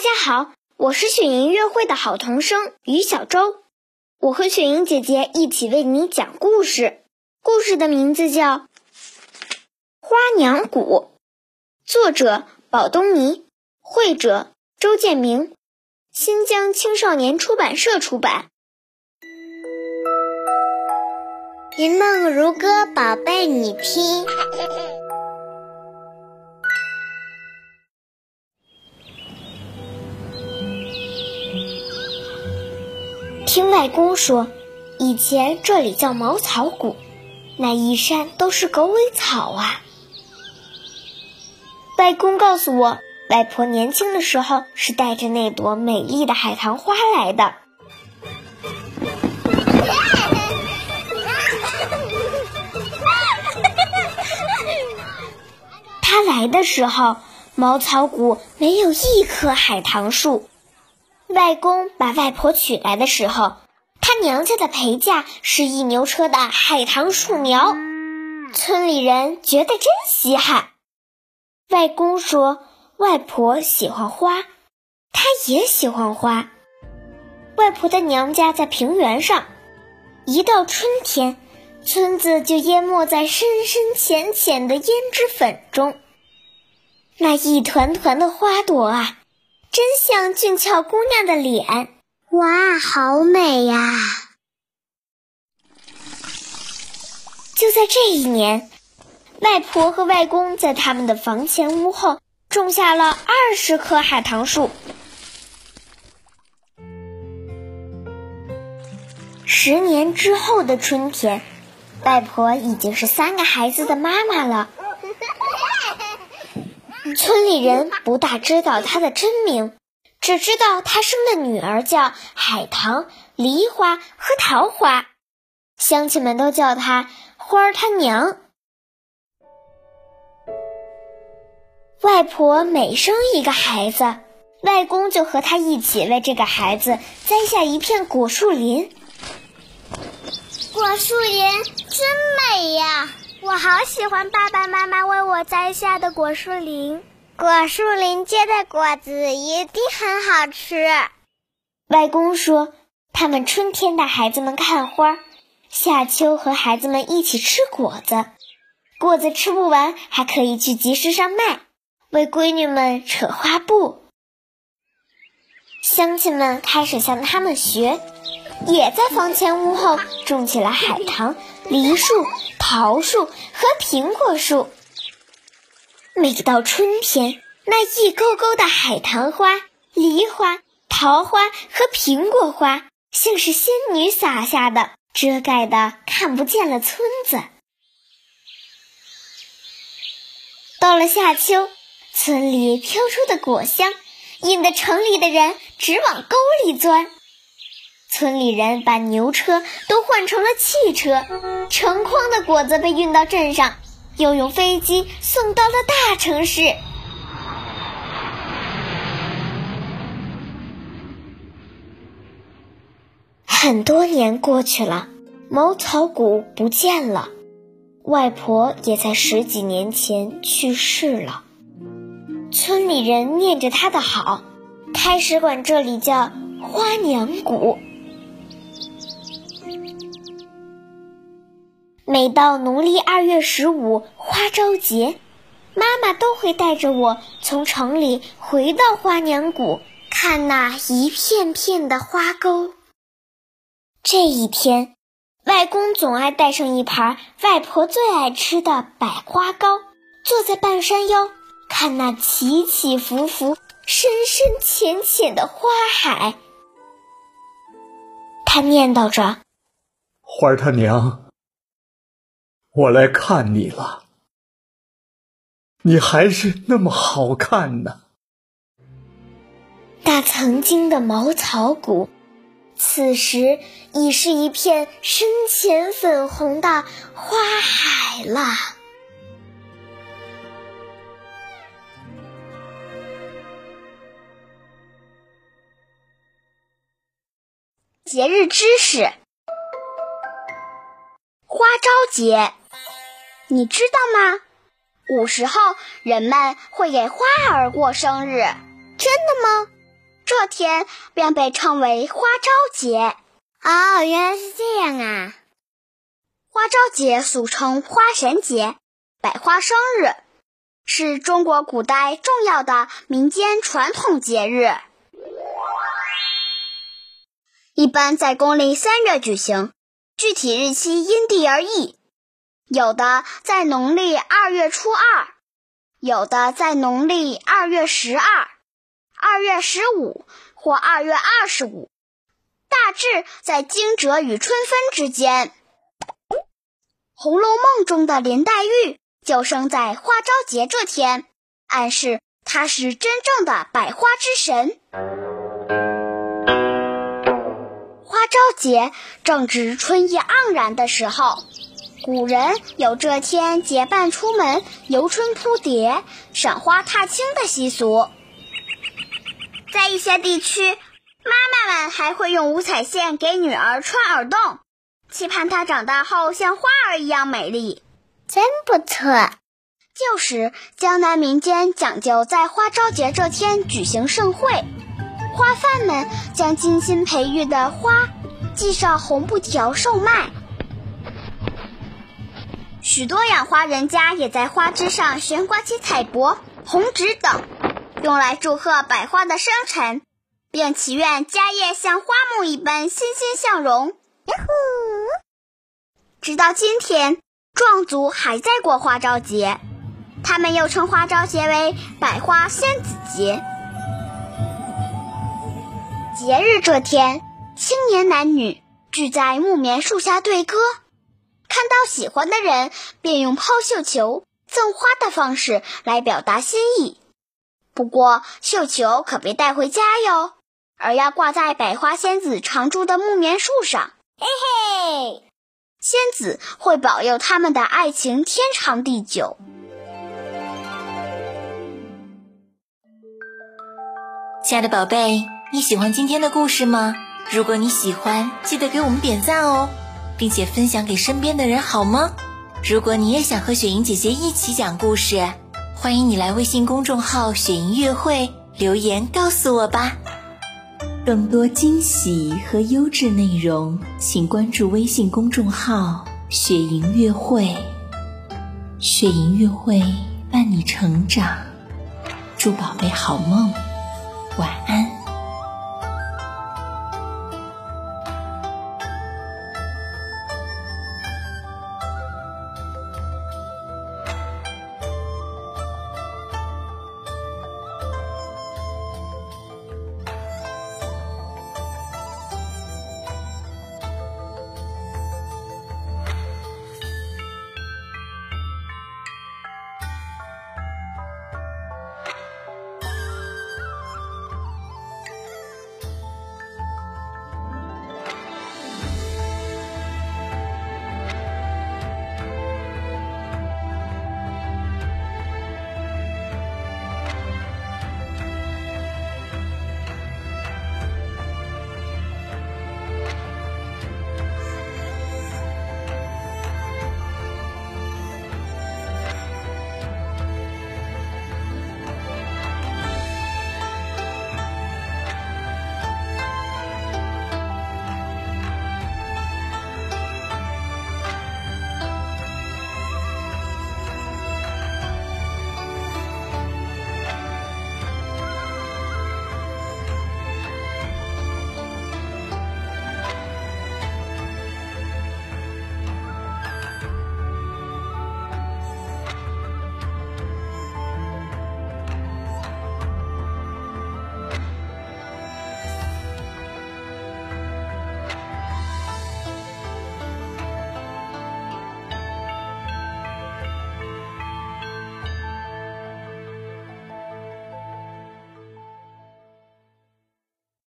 大家好，我是雪莹音乐会的好童声于小周，我和雪莹姐姐一起为你讲故事。故事的名字叫《花娘鼓》，作者宝东尼，绘者周建明，新疆青少年出版社出版。云梦如歌，宝贝，你听。听外公说，以前这里叫茅草谷，那一山都是狗尾草啊。外公告诉我，外婆年轻的时候是带着那朵美丽的海棠花来的。她来的时候，茅草谷没有一棵海棠树。外公把外婆娶来的时候，他娘家的陪嫁是一牛车的海棠树苗，村里人觉得真稀罕。外公说，外婆喜欢花，他也喜欢花。外婆的娘家在平原上，一到春天，村子就淹没在深深浅浅的胭脂粉中，那一团团的花朵啊。真像俊俏姑娘的脸，哇，好美呀！就在这一年，外婆和外公在他们的房前屋后种下了二十棵海棠树。十年之后的春天，外婆已经是三个孩子的妈妈了。村里人不大知道她的真名，只知道她生的女儿叫海棠、梨花和桃花，乡亲们都叫她花儿她娘。外婆每生一个孩子，外公就和她一起为这个孩子栽下一片果树林。果树林真美！我好喜欢爸爸妈妈为我摘下的果树林，果树林结的果子一定很好吃。外公说，他们春天带孩子们看花，夏秋和孩子们一起吃果子，果子吃不完还可以去集市上卖，为闺女们扯花布。乡亲们开始向他们学，也在房前屋后种起了海棠、梨树。桃树和苹果树，每到春天，那一沟沟的海棠花、梨花、桃花和苹果花，像是仙女撒下的，遮盖的看不见了村子。到了夏秋，村里飘出的果香，引得城里的人直往沟里钻。村里人把牛车都换成了汽车，成筐的果子被运到镇上，又用飞机送到了大城市。很多年过去了，茅草谷不见了，外婆也在十几年前去世了。村里人念着她的好，开始管这里叫花娘谷。每到农历二月十五花朝节，妈妈都会带着我从城里回到花娘谷，看那一片片的花沟。这一天，外公总爱带上一盘外婆最爱吃的百花糕，坐在半山腰，看那起起伏伏、深深浅浅的花海。他念叨着：“花儿他娘。”我来看你了，你还是那么好看呢。那曾经的茅草谷，此时已是一片深浅粉红的花海了。节日知识：花朝节。你知道吗？古时候人们会给花儿过生日，真的吗？这天便被称为花朝节。哦，原来是这样啊！花朝节俗称花神节、百花生日，是中国古代重要的民间传统节日，一般在公历三月举行，具体日期因地而异，有的在农历二月初二，有的在农历二月十二、二月十五或二月二十五。大致在惊蛰与春分之间，《红楼梦》中的林黛玉就生在花朝节这天，暗示她是真正的百花之神。花朝节正值春意盎然的时候，古人有这天结伴出门游春扑蝶、赏花踏青的习俗，在一些地区。妈妈们还会用五彩线给女儿穿耳洞，期盼她长大后像花儿一样美丽。真不错。旧时江南民间讲究在花朝节这天举行盛会，花贩们将精心培育的花系上红布条售卖。许多养花人家也在花枝上悬挂起彩帛、红纸等，用来祝贺百花的生辰。并祈愿家业像花木一般欣欣向荣。直到今天，壮族还在过花朝节，他们又称花朝节为百花仙子节。节日这天，青年男女聚在木棉树下对歌，看到喜欢的人，便用抛绣球、赠花的方式来表达心意。不过，绣球可别带回家哟。而要挂在百花仙子常住的木棉树上，嘿嘿，仙子会保佑他们的爱情天长地久。亲爱的宝贝，你喜欢今天的故事吗？如果你喜欢，记得给我们点赞哦，并且分享给身边的人，好吗？如果你也想和雪莹姐姐一起讲故事，欢迎你来微信公众号“雪莹月会”留言告诉我吧。更多惊喜和优质内容，请关注微信公众号“雪莹月会”。雪莹月会伴你成长，祝宝贝好梦。